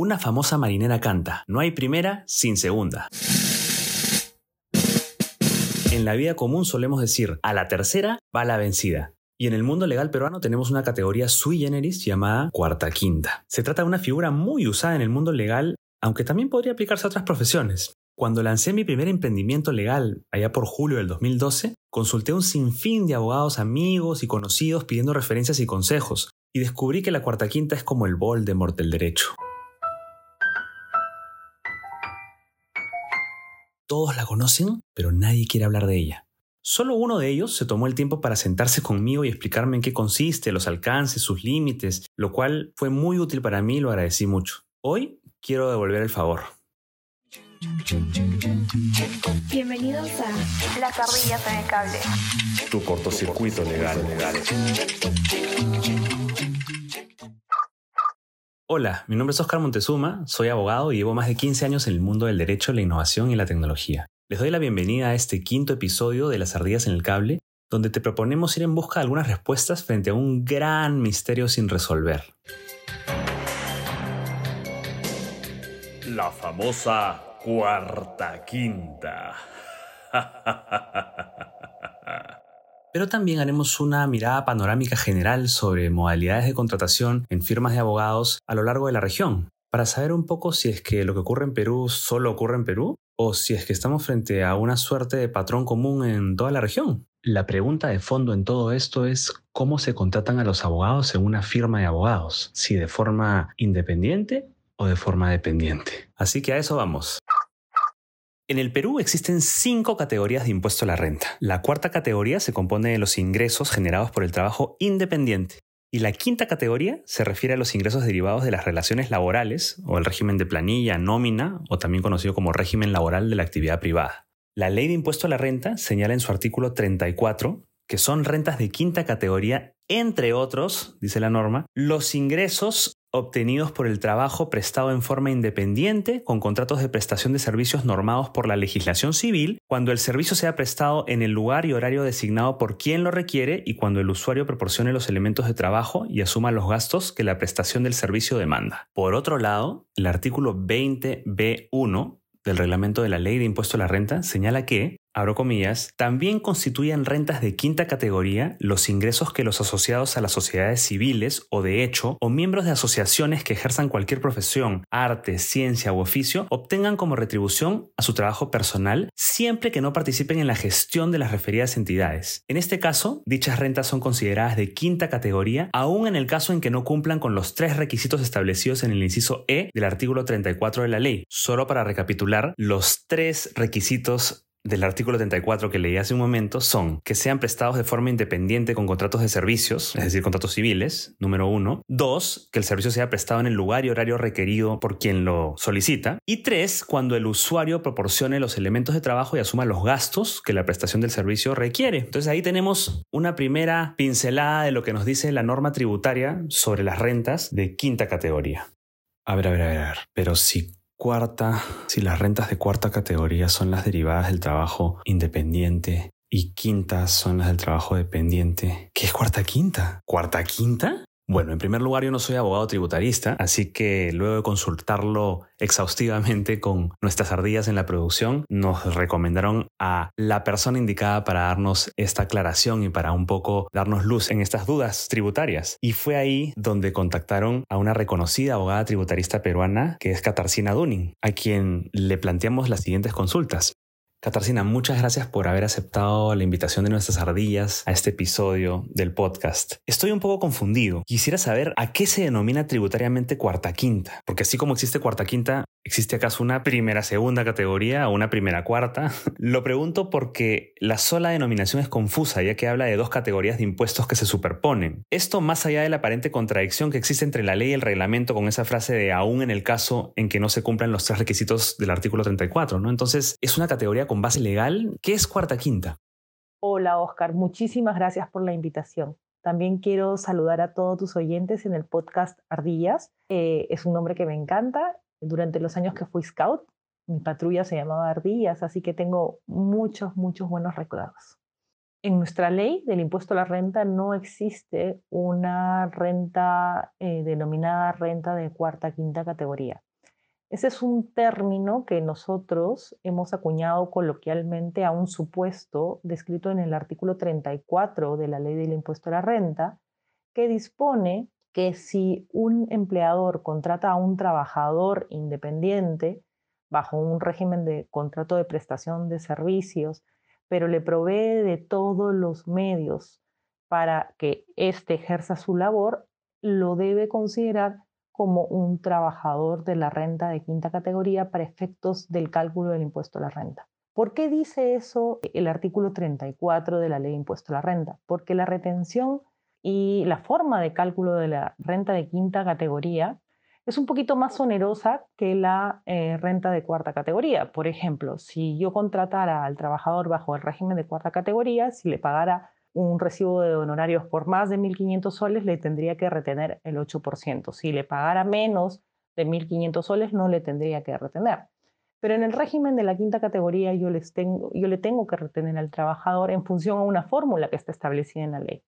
Una famosa marinera canta, no hay primera sin segunda. En la vida común solemos decir, a la tercera va la vencida. Y en el mundo legal peruano tenemos una categoría sui generis llamada cuarta quinta. Se trata de una figura muy usada en el mundo legal, aunque también podría aplicarse a otras profesiones. Cuando lancé mi primer emprendimiento legal, allá por julio del 2012, consulté un sinfín de abogados amigos y conocidos pidiendo referencias y consejos, y descubrí que la cuarta quinta es como el Voldemort del derecho. Todos la conocen, pero nadie quiere hablar de ella. Solo uno de ellos se tomó el tiempo para sentarse conmigo y explicarme en qué consiste, los alcances, sus límites, lo cual fue muy útil para mí y lo agradecí mucho. Hoy quiero devolver el favor. Bienvenidos a en el cable. Tu cortocircuito legal. legal. Hola, mi nombre es Oscar Montezuma, soy abogado y llevo más de 15 años en el mundo del derecho, la innovación y la tecnología. Les doy la bienvenida a este quinto episodio de Las ardillas en el cable, donde te proponemos ir en busca de algunas respuestas frente a un gran misterio sin resolver. La famosa cuarta quinta. pero también haremos una mirada panorámica general sobre modalidades de contratación en firmas de abogados a lo largo de la región, para saber un poco si es que lo que ocurre en Perú solo ocurre en Perú o si es que estamos frente a una suerte de patrón común en toda la región. La pregunta de fondo en todo esto es cómo se contratan a los abogados en una firma de abogados, si de forma independiente o de forma dependiente. Así que a eso vamos. En el Perú existen cinco categorías de impuesto a la renta. La cuarta categoría se compone de los ingresos generados por el trabajo independiente. Y la quinta categoría se refiere a los ingresos derivados de las relaciones laborales o el régimen de planilla, nómina o también conocido como régimen laboral de la actividad privada. La ley de impuesto a la renta señala en su artículo 34 que son rentas de quinta categoría, entre otros, dice la norma, los ingresos obtenidos por el trabajo prestado en forma independiente con contratos de prestación de servicios normados por la legislación civil, cuando el servicio sea prestado en el lugar y horario designado por quien lo requiere y cuando el usuario proporcione los elementos de trabajo y asuma los gastos que la prestación del servicio demanda. Por otro lado, el artículo 20b1 del reglamento de la ley de impuesto a la renta señala que abro también constituyen rentas de quinta categoría los ingresos que los asociados a las sociedades civiles o de hecho o miembros de asociaciones que ejerzan cualquier profesión, arte, ciencia u oficio obtengan como retribución a su trabajo personal siempre que no participen en la gestión de las referidas entidades. En este caso, dichas rentas son consideradas de quinta categoría aun en el caso en que no cumplan con los tres requisitos establecidos en el inciso E del artículo 34 de la ley. Solo para recapitular, los tres requisitos del artículo 34 que leí hace un momento son que sean prestados de forma independiente con contratos de servicios, es decir, contratos civiles, número uno. Dos, que el servicio sea prestado en el lugar y horario requerido por quien lo solicita. Y tres, cuando el usuario proporcione los elementos de trabajo y asuma los gastos que la prestación del servicio requiere. Entonces ahí tenemos una primera pincelada de lo que nos dice la norma tributaria sobre las rentas de quinta categoría. A ver, a ver, a ver, a ver. Pero si cuarta, si las rentas de cuarta categoría son las derivadas del trabajo independiente y quintas son las del trabajo dependiente, ¿qué es cuarta quinta? ¿Cuarta quinta? Bueno, en primer lugar yo no soy abogado tributarista, así que luego de consultarlo exhaustivamente con nuestras ardillas en la producción, nos recomendaron a la persona indicada para darnos esta aclaración y para un poco darnos luz en estas dudas tributarias. Y fue ahí donde contactaron a una reconocida abogada tributarista peruana que es Katarzyna Dunin, a quien le planteamos las siguientes consultas. Katarzyna, muchas gracias por haber aceptado la invitación de nuestras ardillas a este episodio del podcast. Estoy un poco confundido. Quisiera saber a qué se denomina tributariamente cuarta quinta, porque así como existe cuarta quinta, ¿existe acaso una primera segunda categoría o una primera cuarta? Lo pregunto porque la sola denominación es confusa, ya que habla de dos categorías de impuestos que se superponen. Esto más allá de la aparente contradicción que existe entre la ley y el reglamento con esa frase de aún en el caso en que no se cumplan los tres requisitos del artículo 34, ¿no? Entonces, es una categoría con base legal. ¿Qué es cuarta quinta? Hola Oscar, muchísimas gracias por la invitación. También quiero saludar a todos tus oyentes en el podcast Ardillas. Eh, es un nombre que me encanta. Durante los años que fui scout, mi patrulla se llamaba Ardillas, así que tengo muchos, muchos buenos recuerdos. En nuestra ley del impuesto a la renta no existe una renta eh, denominada renta de cuarta, quinta categoría. Ese es un término que nosotros hemos acuñado coloquialmente a un supuesto descrito en el artículo 34 de la ley del impuesto a la renta, que dispone que si un empleador contrata a un trabajador independiente bajo un régimen de contrato de prestación de servicios, pero le provee de todos los medios para que éste ejerza su labor, lo debe considerar como un trabajador de la renta de quinta categoría para efectos del cálculo del impuesto a la renta. ¿Por qué dice eso el artículo 34 de la ley de impuesto a la renta? Porque la retención y la forma de cálculo de la renta de quinta categoría es un poquito más onerosa que la eh, renta de cuarta categoría. Por ejemplo, si yo contratara al trabajador bajo el régimen de cuarta categoría, si le pagara un recibo de honorarios por más de 1.500 soles, le tendría que retener el 8%. Si le pagara menos de 1.500 soles, no le tendría que retener. Pero en el régimen de la quinta categoría yo, les tengo, yo le tengo que retener al trabajador en función a una fórmula que está establecida en la ley.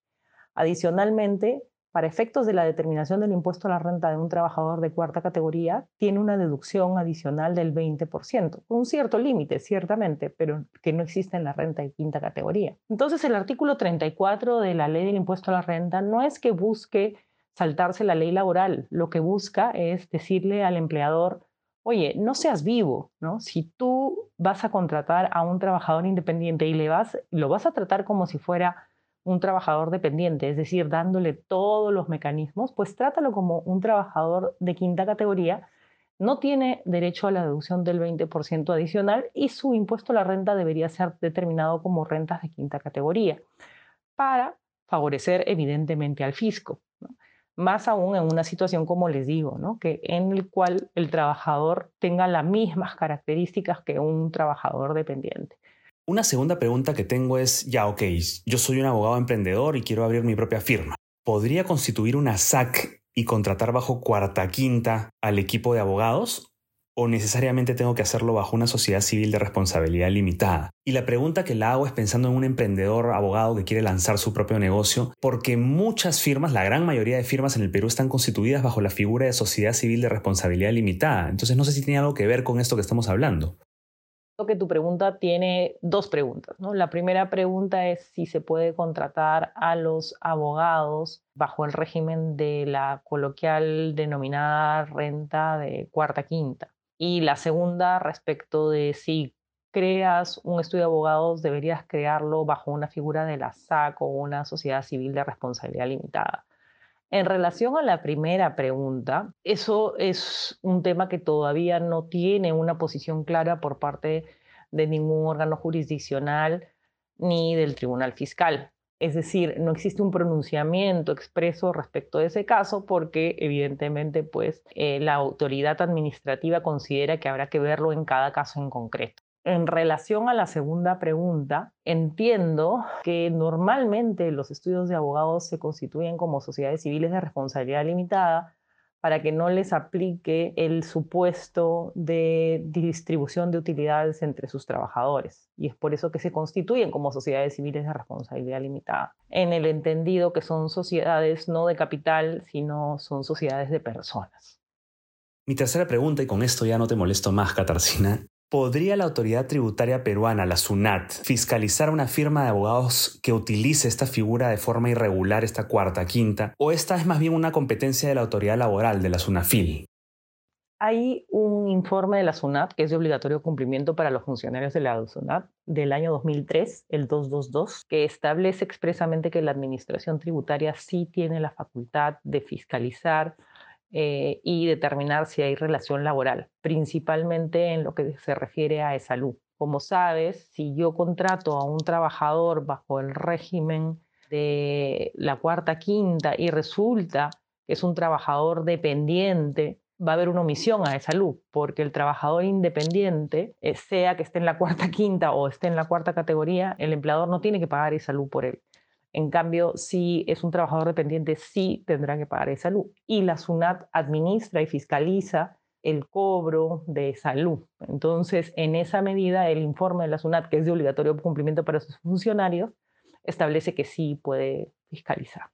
Adicionalmente, para efectos de la determinación del impuesto a la renta de un trabajador de cuarta categoría, tiene una deducción adicional del 20%, un cierto límite, ciertamente, pero que no existe en la renta de quinta categoría. Entonces, el artículo 34 de la ley del impuesto a la renta no es que busque saltarse la ley laboral, lo que busca es decirle al empleador, oye, no seas vivo, ¿no? Si tú vas a contratar a un trabajador independiente y le vas, lo vas a tratar como si fuera un trabajador dependiente, es decir, dándole todos los mecanismos, pues trátalo como un trabajador de quinta categoría, no tiene derecho a la deducción del 20% adicional y su impuesto a la renta debería ser determinado como rentas de quinta categoría para favorecer evidentemente al fisco. Más aún en una situación como les digo, ¿no? que en el cual el trabajador tenga las mismas características que un trabajador dependiente. Una segunda pregunta que tengo es, ya, ok, yo soy un abogado emprendedor y quiero abrir mi propia firma. ¿Podría constituir una SAC y contratar bajo cuarta quinta al equipo de abogados? ¿O necesariamente tengo que hacerlo bajo una sociedad civil de responsabilidad limitada? Y la pregunta que la hago es pensando en un emprendedor abogado que quiere lanzar su propio negocio, porque muchas firmas, la gran mayoría de firmas en el Perú están constituidas bajo la figura de sociedad civil de responsabilidad limitada. Entonces no sé si tiene algo que ver con esto que estamos hablando que tu pregunta tiene dos preguntas. ¿no? La primera pregunta es si se puede contratar a los abogados bajo el régimen de la coloquial denominada renta de cuarta quinta. Y la segunda respecto de si creas un estudio de abogados, deberías crearlo bajo una figura de la SAC o una sociedad civil de responsabilidad limitada. En relación a la primera pregunta, eso es un tema que todavía no tiene una posición clara por parte de ningún órgano jurisdiccional ni del Tribunal Fiscal. Es decir, no existe un pronunciamiento expreso respecto de ese caso porque evidentemente pues, eh, la autoridad administrativa considera que habrá que verlo en cada caso en concreto. En relación a la segunda pregunta, entiendo que normalmente los estudios de abogados se constituyen como sociedades civiles de responsabilidad limitada para que no les aplique el supuesto de distribución de utilidades entre sus trabajadores. Y es por eso que se constituyen como sociedades civiles de responsabilidad limitada, en el entendido que son sociedades no de capital, sino son sociedades de personas. Mi tercera pregunta, y con esto ya no te molesto más, Katarzyna, ¿Podría la autoridad tributaria peruana, la SUNAT, fiscalizar una firma de abogados que utilice esta figura de forma irregular, esta cuarta, quinta? ¿O esta es más bien una competencia de la autoridad laboral, de la SUNAFIL? Hay un informe de la SUNAT que es de obligatorio cumplimiento para los funcionarios de la SUNAT del año 2003, el 222, que establece expresamente que la administración tributaria sí tiene la facultad de fiscalizar eh, y determinar si hay relación laboral, principalmente en lo que se refiere a salud. Como sabes, si yo contrato a un trabajador bajo el régimen de la cuarta quinta y resulta que es un trabajador dependiente, va a haber una omisión a salud, porque el trabajador independiente, eh, sea que esté en la cuarta quinta o esté en la cuarta categoría, el empleador no tiene que pagar esa salud por él. En cambio, si es un trabajador dependiente, sí tendrá que pagar de salud. Y la SUNAT administra y fiscaliza el cobro de salud. Entonces, en esa medida, el informe de la SUNAT, que es de obligatorio cumplimiento para sus funcionarios, establece que sí puede fiscalizar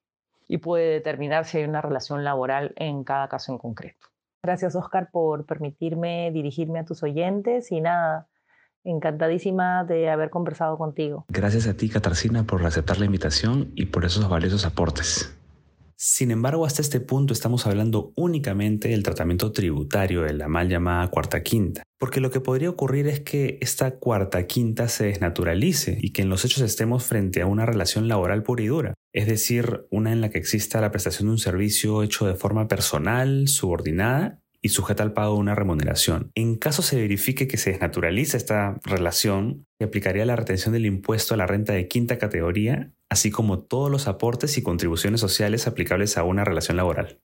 y puede determinar si hay una relación laboral en cada caso en concreto. Gracias, Oscar, por permitirme dirigirme a tus oyentes y nada, encantadísima de haber conversado contigo. Gracias a ti, Katarzyna, por aceptar la invitación y por esos valiosos aportes. Sin embargo, hasta este punto estamos hablando únicamente del tratamiento tributario de la mal llamada cuarta quinta, porque lo que podría ocurrir es que esta cuarta quinta se desnaturalice y que en los hechos estemos frente a una relación laboral pura y dura, es decir, una en la que exista la prestación de un servicio hecho de forma personal, subordinada y sujeta al pago de una remuneración. En caso se verifique que se desnaturaliza esta relación, se aplicaría la retención del impuesto a la renta de quinta categoría, así como todos los aportes y contribuciones sociales aplicables a una relación laboral.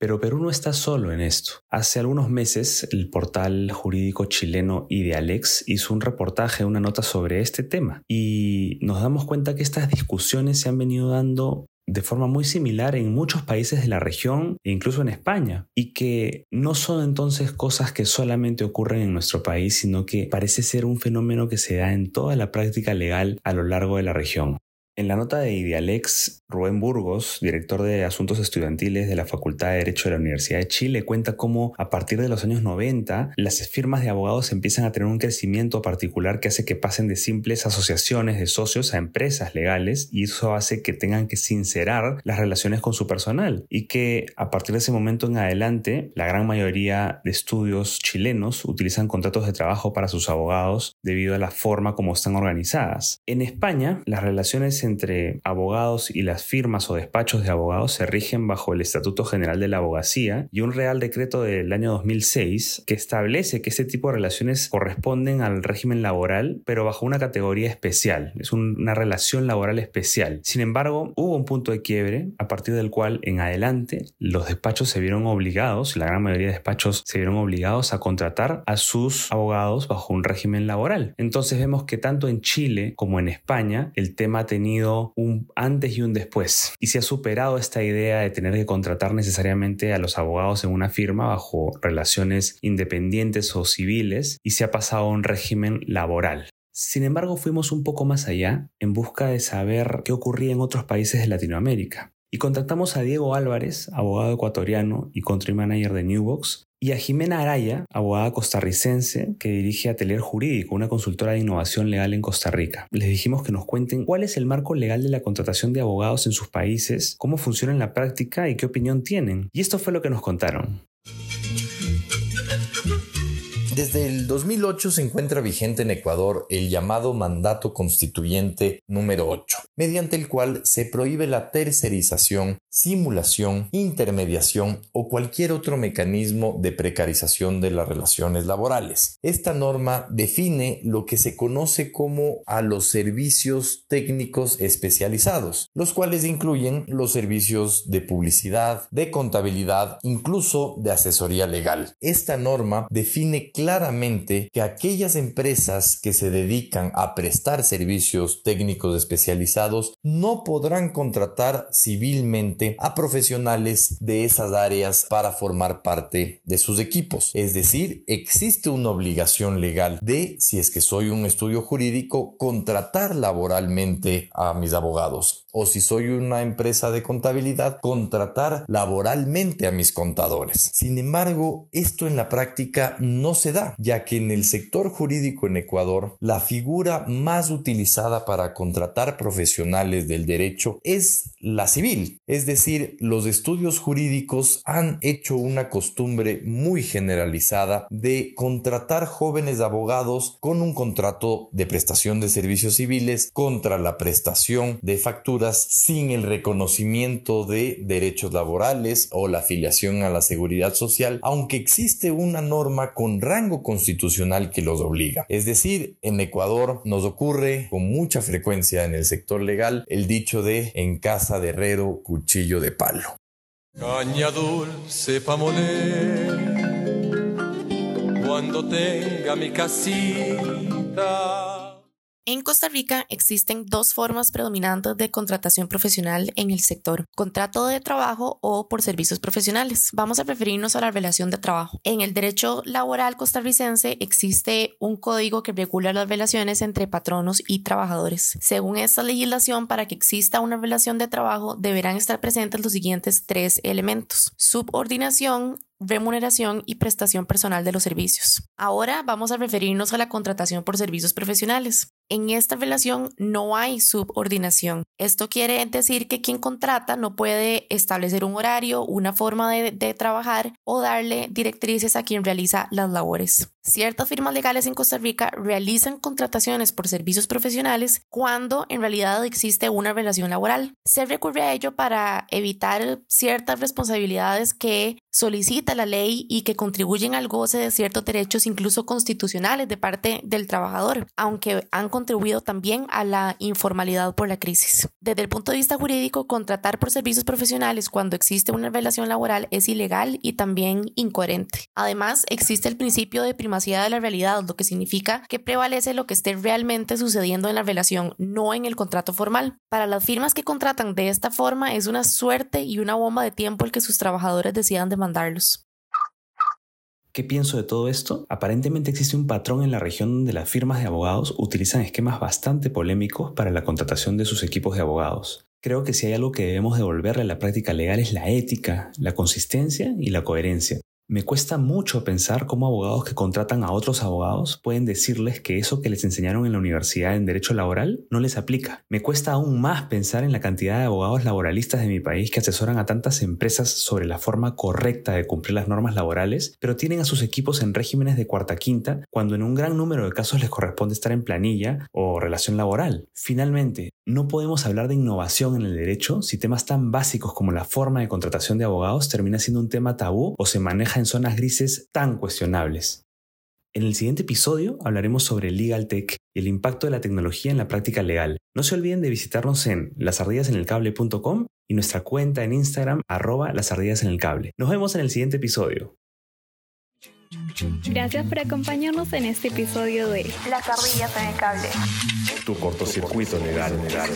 Pero Perú no está solo en esto. Hace algunos meses el portal jurídico chileno Idealex hizo un reportaje, una nota sobre este tema y nos damos cuenta que estas discusiones se han venido dando de forma muy similar en muchos países de la región e incluso en España, y que no son entonces cosas que solamente ocurren en nuestro país, sino que parece ser un fenómeno que se da en toda la práctica legal a lo largo de la región. En la nota de Idealex, Rubén Burgos, director de Asuntos Estudiantiles de la Facultad de Derecho de la Universidad de Chile, cuenta cómo a partir de los años 90 las firmas de abogados empiezan a tener un crecimiento particular que hace que pasen de simples asociaciones de socios a empresas legales y eso hace que tengan que sincerar las relaciones con su personal y que a partir de ese momento en adelante la gran mayoría de estudios chilenos utilizan contratos de trabajo para sus abogados debido a la forma como están organizadas. En España, las relaciones entre abogados y las firmas o despachos de abogados se rigen bajo el Estatuto General de la Abogacía y un Real Decreto del año 2006 que establece que este tipo de relaciones corresponden al régimen laboral, pero bajo una categoría especial. Es una relación laboral especial. Sin embargo, hubo un punto de quiebre a partir del cual en adelante los despachos se vieron obligados, la gran mayoría de despachos se vieron obligados a contratar a sus abogados bajo un régimen laboral. Entonces vemos que tanto en Chile como en España el tema ha un antes y un después y se ha superado esta idea de tener que contratar necesariamente a los abogados en una firma bajo relaciones independientes o civiles y se ha pasado a un régimen laboral. Sin embargo, fuimos un poco más allá en busca de saber qué ocurría en otros países de Latinoamérica. Y contactamos a Diego Álvarez, abogado ecuatoriano y country manager de Newbox, y a Jimena Araya, abogada costarricense que dirige Atelier Jurídico, una consultora de innovación legal en Costa Rica. Les dijimos que nos cuenten cuál es el marco legal de la contratación de abogados en sus países, cómo funciona en la práctica y qué opinión tienen. Y esto fue lo que nos contaron. Desde el 2008 se encuentra vigente en Ecuador el llamado mandato constituyente número 8, mediante el cual se prohíbe la tercerización, simulación, intermediación o cualquier otro mecanismo de precarización de las relaciones laborales. Esta norma define lo que se conoce como a los servicios técnicos especializados, los cuales incluyen los servicios de publicidad, de contabilidad, incluso de asesoría legal. Esta norma define claramente que aquellas empresas que se dedican a prestar servicios técnicos especializados no podrán contratar civilmente a profesionales de esas áreas para formar parte de sus equipos. Es decir, existe una obligación legal de, si es que soy un estudio jurídico, contratar laboralmente a mis abogados. O si soy una empresa de contabilidad, contratar laboralmente a mis contadores. Sin embargo, esto en la práctica no se ya que en el sector jurídico en Ecuador la figura más utilizada para contratar profesionales del derecho es la civil, es decir, los estudios jurídicos han hecho una costumbre muy generalizada de contratar jóvenes abogados con un contrato de prestación de servicios civiles contra la prestación de facturas sin el reconocimiento de derechos laborales o la afiliación a la seguridad social, aunque existe una norma con rango constitucional que los obliga. Es decir, en Ecuador nos ocurre con mucha frecuencia en el sector legal el dicho de en casa de herrero, cuchillo de palo. Cuando tenga mi casita En Costa Rica existen dos formas predominantes de contratación profesional en el sector, contrato de trabajo o por servicios profesionales. Vamos a referirnos a la relación de trabajo. En el derecho laboral costarricense existe un código que regula las relaciones entre patronos y trabajadores. Según esta legislación, para que exista una relación de trabajo deberán estar presentes los siguientes tres elementos. Subordinación, remuneración y prestación personal de los servicios. Ahora vamos a referirnos a la contratación por servicios profesionales. En esta relación no hay subordinación. Esto quiere decir que quien contrata no puede establecer un horario, una forma de, trabajar o darle directrices a quien realiza las labores. Ciertas firmas legales en Costa Rica realizan contrataciones por servicios profesionales cuando en realidad existe una relación laboral. Se recurre a ello para evitar ciertas responsabilidades que solicita la ley y que contribuyen al goce de ciertos derechos incluso constitucionales de parte del trabajador, aunque han contribuido también a la informalidad por la crisis. Desde el punto de vista jurídico, contratar por servicios profesionales cuando existe una relación laboral es ilegal y también incoherente. Además, existe el principio de primacía de la realidad, lo que significa que prevalece lo que esté realmente sucediendo en la relación, no en el contrato formal. Para las firmas que contratan de esta forma es una suerte y una bomba de tiempo el que sus trabajadores decidan demandarlos. ¿Qué pienso de todo esto? Aparentemente existe un patrón en la región donde las firmas de abogados utilizan esquemas bastante polémicos para la contratación de sus equipos de abogados. Creo que si hay algo que debemos devolverle a la práctica legal es la ética, la consistencia y la coherencia. Me cuesta mucho pensar cómo abogados que contratan a otros abogados pueden decirles que eso que les enseñaron en la universidad en derecho laboral no les aplica. Me cuesta aún más pensar en la cantidad de abogados laboralistas de mi país que asesoran a tantas empresas sobre la forma correcta de cumplir las normas laborales, pero tienen a sus equipos en regímenes de cuarta quinta cuando en un gran número de casos les corresponde estar en planilla o relación laboral. Finalmente, no podemos hablar de innovación en el derecho si temas tan básicos como la forma de contratación de abogados termina siendo un tema tabú o se maneja en zonas grises tan cuestionables. En el siguiente episodio hablaremos sobre Legal Tech y el impacto de la tecnología en la práctica legal. No se olviden de visitarnos en lasardillasenelcable.com y nuestra cuenta en Instagram arroba lasardillasenelcable. Nos vemos en el siguiente episodio. Gracias por acompañarnos en este episodio de Las ardillas en el cable. Tu cortocircuito legal. legal.